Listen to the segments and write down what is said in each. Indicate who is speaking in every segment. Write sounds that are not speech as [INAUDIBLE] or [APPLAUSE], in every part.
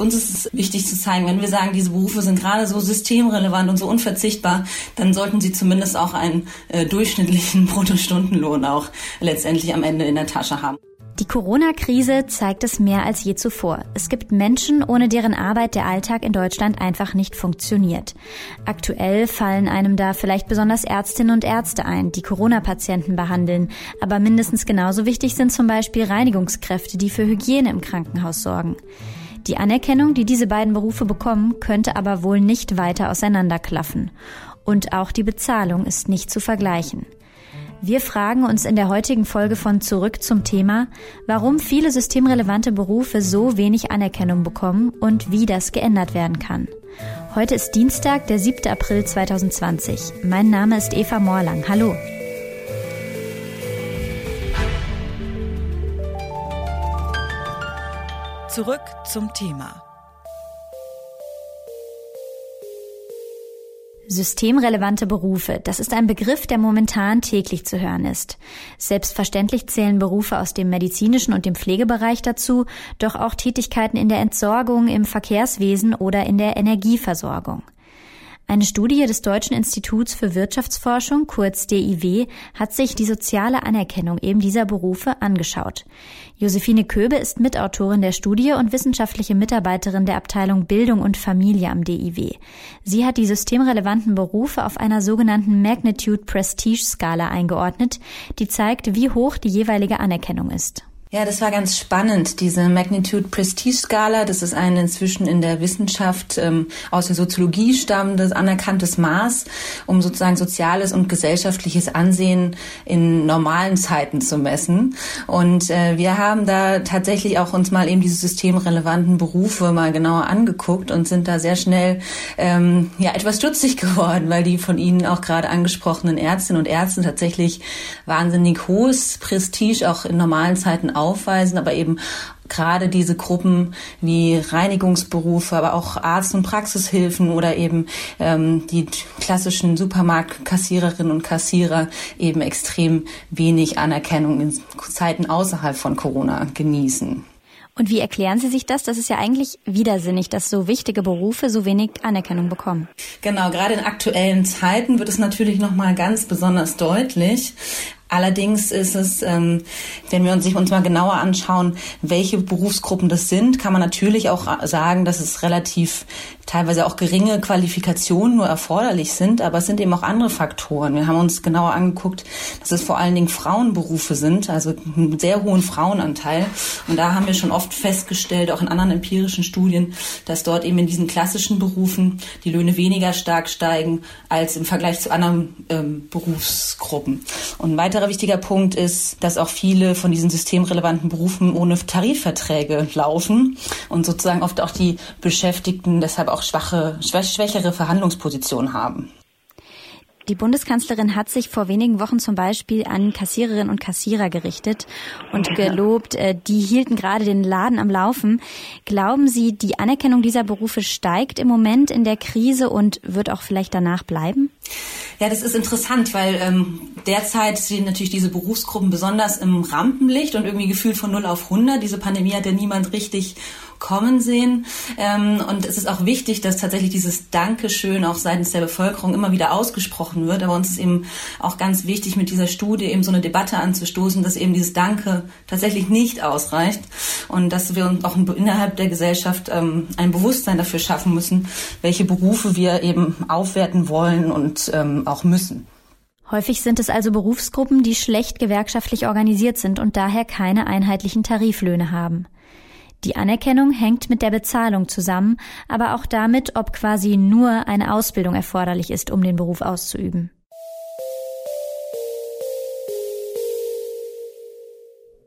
Speaker 1: Uns ist es wichtig zu zeigen, wenn wir sagen, diese Berufe sind gerade so systemrelevant und so unverzichtbar, dann sollten sie zumindest auch einen äh, durchschnittlichen [LAUGHS] Bruttostundenlohn auch letztendlich am Ende in der Tasche haben.
Speaker 2: Die Corona-Krise zeigt es mehr als je zuvor. Es gibt Menschen, ohne deren Arbeit der Alltag in Deutschland einfach nicht funktioniert. Aktuell fallen einem da vielleicht besonders Ärztinnen und Ärzte ein, die Corona-Patienten behandeln. Aber mindestens genauso wichtig sind zum Beispiel Reinigungskräfte, die für Hygiene im Krankenhaus sorgen. Die Anerkennung, die diese beiden Berufe bekommen, könnte aber wohl nicht weiter auseinanderklaffen. Und auch die Bezahlung ist nicht zu vergleichen. Wir fragen uns in der heutigen Folge von Zurück zum Thema, warum viele systemrelevante Berufe so wenig Anerkennung bekommen und wie das geändert werden kann. Heute ist Dienstag, der 7. April 2020. Mein Name ist Eva Morlang. Hallo.
Speaker 3: Zurück zum Thema.
Speaker 2: Systemrelevante Berufe, das ist ein Begriff, der momentan täglich zu hören ist. Selbstverständlich zählen Berufe aus dem medizinischen und dem Pflegebereich dazu, doch auch Tätigkeiten in der Entsorgung, im Verkehrswesen oder in der Energieversorgung. Eine Studie des Deutschen Instituts für Wirtschaftsforschung, kurz DIW, hat sich die soziale Anerkennung eben dieser Berufe angeschaut. Josephine Köbe ist Mitautorin der Studie und wissenschaftliche Mitarbeiterin der Abteilung Bildung und Familie am DIW. Sie hat die systemrelevanten Berufe auf einer sogenannten Magnitude Prestige Skala eingeordnet, die zeigt, wie hoch die jeweilige Anerkennung ist.
Speaker 1: Ja, das war ganz spannend, diese Magnitude Prestige Skala. Das ist ein inzwischen in der Wissenschaft ähm, aus der Soziologie stammendes anerkanntes Maß, um sozusagen soziales und gesellschaftliches Ansehen in normalen Zeiten zu messen. Und äh, wir haben da tatsächlich auch uns mal eben diese systemrelevanten Berufe mal genauer angeguckt und sind da sehr schnell ähm, ja etwas stutzig [LAUGHS] geworden, weil die von Ihnen auch gerade angesprochenen Ärztinnen und Ärzten tatsächlich wahnsinnig hohes Prestige auch in normalen Zeiten aufweisen, aber eben gerade diese Gruppen wie Reinigungsberufe, aber auch Arzt- und Praxishilfen oder eben ähm, die klassischen Supermarktkassiererinnen und Kassierer eben extrem wenig Anerkennung in Zeiten außerhalb von Corona genießen.
Speaker 2: Und wie erklären Sie sich das? Das ist ja eigentlich widersinnig, dass so wichtige Berufe so wenig Anerkennung bekommen.
Speaker 1: Genau, gerade in aktuellen Zeiten wird es natürlich noch mal ganz besonders deutlich. Allerdings ist es, ähm, wenn wir uns uns mal genauer anschauen, welche Berufsgruppen das sind, kann man natürlich auch sagen, dass es relativ teilweise auch geringe Qualifikationen nur erforderlich sind, aber es sind eben auch andere Faktoren. Wir haben uns genauer angeguckt, dass es vor allen Dingen Frauenberufe sind, also einen sehr hohen Frauenanteil. Und da haben wir schon oft festgestellt, auch in anderen empirischen Studien, dass dort eben in diesen klassischen Berufen die Löhne weniger stark steigen als im Vergleich zu anderen ähm, Berufsgruppen. Und weiter weiterer wichtiger Punkt ist, dass auch viele von diesen systemrelevanten Berufen ohne Tarifverträge laufen und sozusagen oft auch die Beschäftigten deshalb auch schwache, schwächere Verhandlungspositionen haben.
Speaker 2: Die Bundeskanzlerin hat sich vor wenigen Wochen zum Beispiel an Kassiererinnen und Kassierer gerichtet und gelobt, äh, die hielten gerade den Laden am Laufen. Glauben Sie, die Anerkennung dieser Berufe steigt im Moment in der Krise und wird auch vielleicht danach bleiben?
Speaker 1: Ja, das ist interessant, weil ähm, derzeit stehen natürlich diese Berufsgruppen besonders im Rampenlicht und irgendwie gefühlt von 0 auf 100. Diese Pandemie hat ja niemand richtig kommen sehen. Ähm, und es ist auch wichtig, dass tatsächlich dieses Dankeschön auch seitens der Bevölkerung immer wieder ausgesprochen wird. Aber uns ist eben auch ganz wichtig, mit dieser Studie eben so eine Debatte anzustoßen, dass eben dieses Danke tatsächlich nicht ausreicht und dass wir uns auch innerhalb der Gesellschaft ähm, ein Bewusstsein dafür schaffen müssen, welche Berufe wir eben aufwerten wollen und ähm, auch müssen.
Speaker 2: Häufig sind es also Berufsgruppen, die schlecht gewerkschaftlich organisiert sind und daher keine einheitlichen Tariflöhne haben. Die Anerkennung hängt mit der Bezahlung zusammen, aber auch damit, ob quasi nur eine Ausbildung erforderlich ist, um den Beruf auszuüben.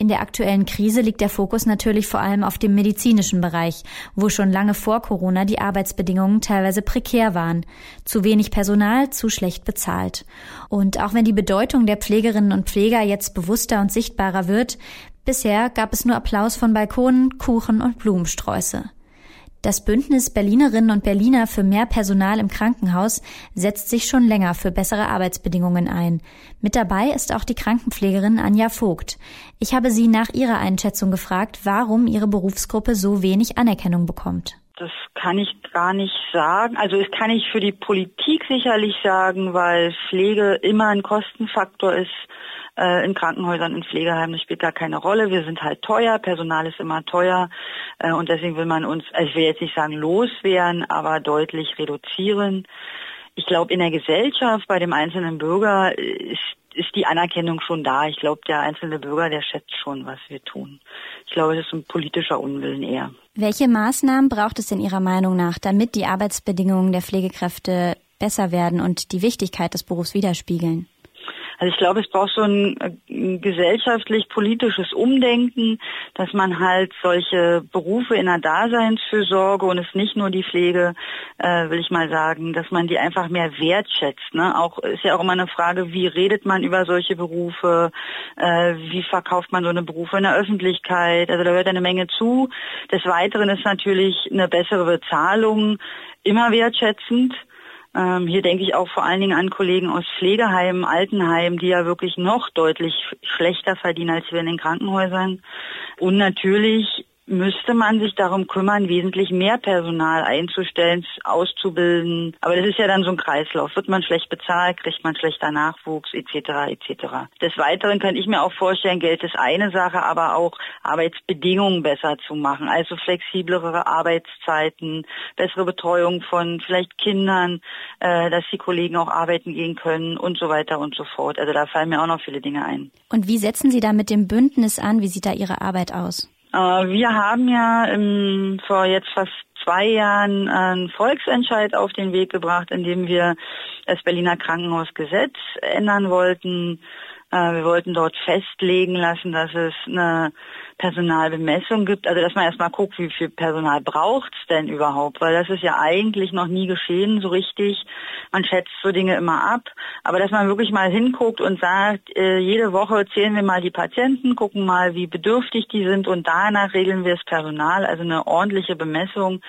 Speaker 2: In der aktuellen Krise liegt der Fokus natürlich vor allem auf dem medizinischen Bereich, wo schon lange vor Corona die Arbeitsbedingungen teilweise prekär waren. Zu wenig Personal, zu schlecht bezahlt. Und auch wenn die Bedeutung der Pflegerinnen und Pfleger jetzt bewusster und sichtbarer wird, Bisher gab es nur Applaus von Balkonen, Kuchen und Blumensträuße. Das Bündnis Berlinerinnen und Berliner für mehr Personal im Krankenhaus setzt sich schon länger für bessere Arbeitsbedingungen ein. Mit dabei ist auch die Krankenpflegerin Anja Vogt. Ich habe sie nach ihrer Einschätzung gefragt, warum ihre Berufsgruppe so wenig Anerkennung bekommt.
Speaker 4: Das kann ich gar nicht sagen. Also das kann ich für die Politik sicherlich sagen, weil Pflege immer ein Kostenfaktor ist äh, in Krankenhäusern, in Pflegeheimen, das spielt gar keine Rolle. Wir sind halt teuer, Personal ist immer teuer äh, und deswegen will man uns, also ich will jetzt nicht sagen loswerden, aber deutlich reduzieren. Ich glaube, in der Gesellschaft, bei dem einzelnen Bürger ist, ist die Anerkennung schon da. Ich glaube, der einzelne Bürger, der schätzt schon, was wir tun. Ich glaube, es ist ein politischer Unwillen eher.
Speaker 2: Welche Maßnahmen braucht es in Ihrer Meinung nach, damit die Arbeitsbedingungen der Pflegekräfte besser werden und die Wichtigkeit des Berufs widerspiegeln?
Speaker 4: Also ich glaube, es braucht so ein, ein gesellschaftlich-politisches Umdenken, dass man halt solche Berufe in der Daseinsfürsorge und es nicht nur die Pflege, äh, will ich mal sagen, dass man die einfach mehr wertschätzt. Ne? Auch ist ja auch immer eine Frage, wie redet man über solche Berufe, äh, wie verkauft man so eine Berufe in der Öffentlichkeit. Also da hört eine Menge zu. Des Weiteren ist natürlich eine bessere Bezahlung immer wertschätzend. Ähm, hier denke ich auch vor allen Dingen an Kollegen aus Pflegeheimen, Altenheimen, die ja wirklich noch deutlich schlechter verdienen als wir in den Krankenhäusern. Und natürlich müsste man sich darum kümmern, wesentlich mehr Personal einzustellen, auszubilden. Aber das ist ja dann so ein Kreislauf. Wird man schlecht bezahlt, kriegt man schlechter Nachwuchs etc. etc. Des Weiteren könnte ich mir auch vorstellen, Geld ist eine Sache, aber auch Arbeitsbedingungen besser zu machen. Also flexiblere Arbeitszeiten, bessere Betreuung von vielleicht Kindern, äh, dass die Kollegen auch arbeiten gehen können und so weiter und so fort. Also da fallen mir auch noch viele Dinge ein.
Speaker 2: Und wie setzen Sie da mit dem Bündnis an? Wie sieht da Ihre Arbeit aus?
Speaker 4: Äh, wir haben ja im, vor jetzt fast zwei Jahren einen Volksentscheid auf den Weg gebracht, in dem wir das Berliner Krankenhausgesetz ändern wollten. Äh, wir wollten dort festlegen lassen, dass es eine Personalbemessung gibt, also dass man erstmal guckt, wie viel Personal braucht es denn überhaupt, weil das ist ja eigentlich noch nie geschehen so richtig. Man schätzt so Dinge immer ab, aber dass man wirklich mal hinguckt und sagt, äh, jede Woche zählen wir mal die Patienten, gucken mal, wie bedürftig die sind und danach regeln wir das Personal, also eine ordentliche Bemessung,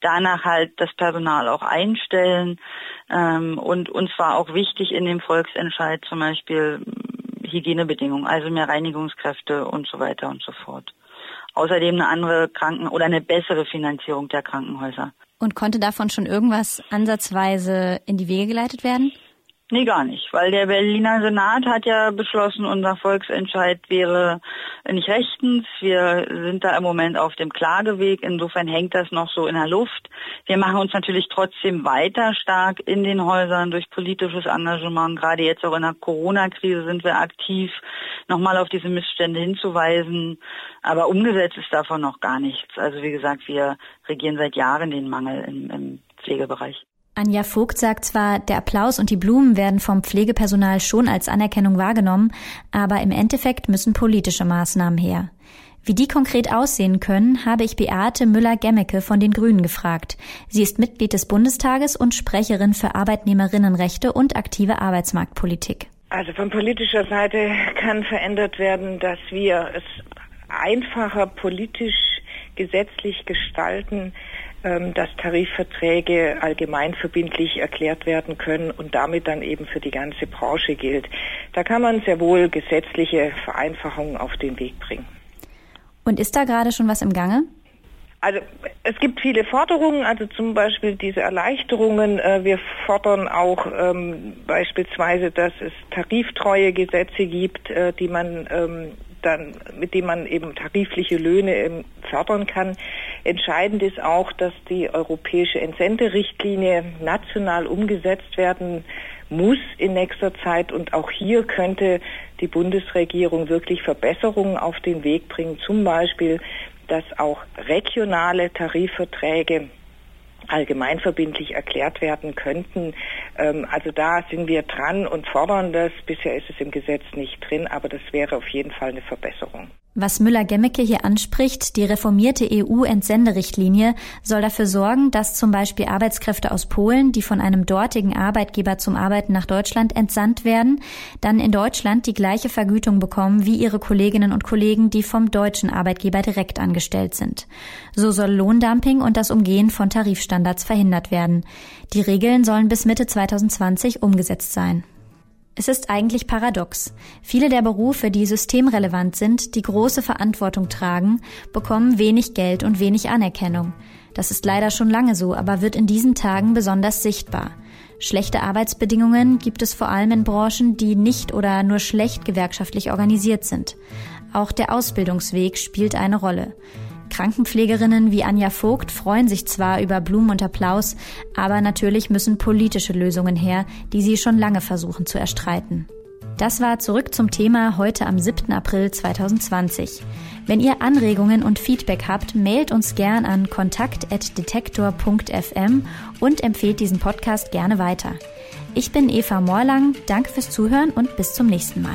Speaker 4: danach halt das Personal auch einstellen. Ähm, und uns war auch wichtig in dem Volksentscheid zum Beispiel Hygienebedingungen, also mehr Reinigungskräfte und so weiter und so fort. Außerdem eine andere Kranken- oder eine bessere Finanzierung der Krankenhäuser.
Speaker 2: Und konnte davon schon irgendwas ansatzweise in die Wege geleitet werden?
Speaker 4: Nee, gar nicht, weil der Berliner Senat hat ja beschlossen, unser Volksentscheid wäre nicht rechtens. Wir sind da im Moment auf dem Klageweg. Insofern hängt das noch so in der Luft. Wir machen uns natürlich trotzdem weiter stark in den Häusern durch politisches Engagement. Gerade jetzt auch in der Corona-Krise sind wir aktiv, nochmal auf diese Missstände hinzuweisen. Aber umgesetzt ist davon noch gar nichts. Also wie gesagt, wir regieren seit Jahren den Mangel im, im Pflegebereich.
Speaker 2: Anja Vogt sagt zwar, der Applaus und die Blumen werden vom Pflegepersonal schon als Anerkennung wahrgenommen, aber im Endeffekt müssen politische Maßnahmen her. Wie die konkret aussehen können, habe ich Beate Müller-Gemmecke von den Grünen gefragt. Sie ist Mitglied des Bundestages und Sprecherin für Arbeitnehmerinnenrechte und aktive Arbeitsmarktpolitik.
Speaker 5: Also von politischer Seite kann verändert werden, dass wir es einfacher politisch gesetzlich gestalten, dass Tarifverträge allgemeinverbindlich erklärt werden können und damit dann eben für die ganze Branche gilt. Da kann man sehr wohl gesetzliche Vereinfachungen auf den Weg bringen.
Speaker 2: Und ist da gerade schon was im Gange?
Speaker 5: Also es gibt viele Forderungen, also zum Beispiel diese Erleichterungen. Äh, wir fordern auch ähm, beispielsweise, dass es tariftreue Gesetze gibt, äh, die man ähm, dann, mit dem man eben tarifliche Löhne ähm, fördern kann. Entscheidend ist auch, dass die europäische Entsenderichtlinie national umgesetzt werden muss in nächster Zeit und auch hier könnte die Bundesregierung wirklich Verbesserungen auf den Weg bringen, zum Beispiel, dass auch regionale Tarifverträge allgemeinverbindlich erklärt werden könnten. Ähm, also da sind wir dran und fordern das. Bisher ist es im Gesetz nicht drin, aber das wäre auf jeden Fall eine Verbesserung.
Speaker 2: Was Müller-Gemmecke hier anspricht, die reformierte EU-Entsenderichtlinie soll dafür sorgen, dass zum Beispiel Arbeitskräfte aus Polen, die von einem dortigen Arbeitgeber zum Arbeiten nach Deutschland entsandt werden, dann in Deutschland die gleiche Vergütung bekommen wie ihre Kolleginnen und Kollegen, die vom deutschen Arbeitgeber direkt angestellt sind. So soll Lohndumping und das Umgehen von Tarifstandards verhindert werden. Die Regeln sollen bis Mitte 2020 umgesetzt sein. Es ist eigentlich paradox. Viele der Berufe, die systemrelevant sind, die große Verantwortung tragen, bekommen wenig Geld und wenig Anerkennung. Das ist leider schon lange so, aber wird in diesen Tagen besonders sichtbar. Schlechte Arbeitsbedingungen gibt es vor allem in Branchen, die nicht oder nur schlecht gewerkschaftlich organisiert sind. Auch der Ausbildungsweg spielt eine Rolle. Krankenpflegerinnen wie Anja Vogt freuen sich zwar über Blumen und Applaus, aber natürlich müssen politische Lösungen her, die sie schon lange versuchen zu erstreiten. Das war zurück zum Thema heute am 7. April 2020. Wenn ihr Anregungen und Feedback habt, mailt uns gern an kontakt.detektor.fm und empfehlt diesen Podcast gerne weiter. Ich bin Eva Morlang, danke fürs Zuhören und bis zum nächsten Mal.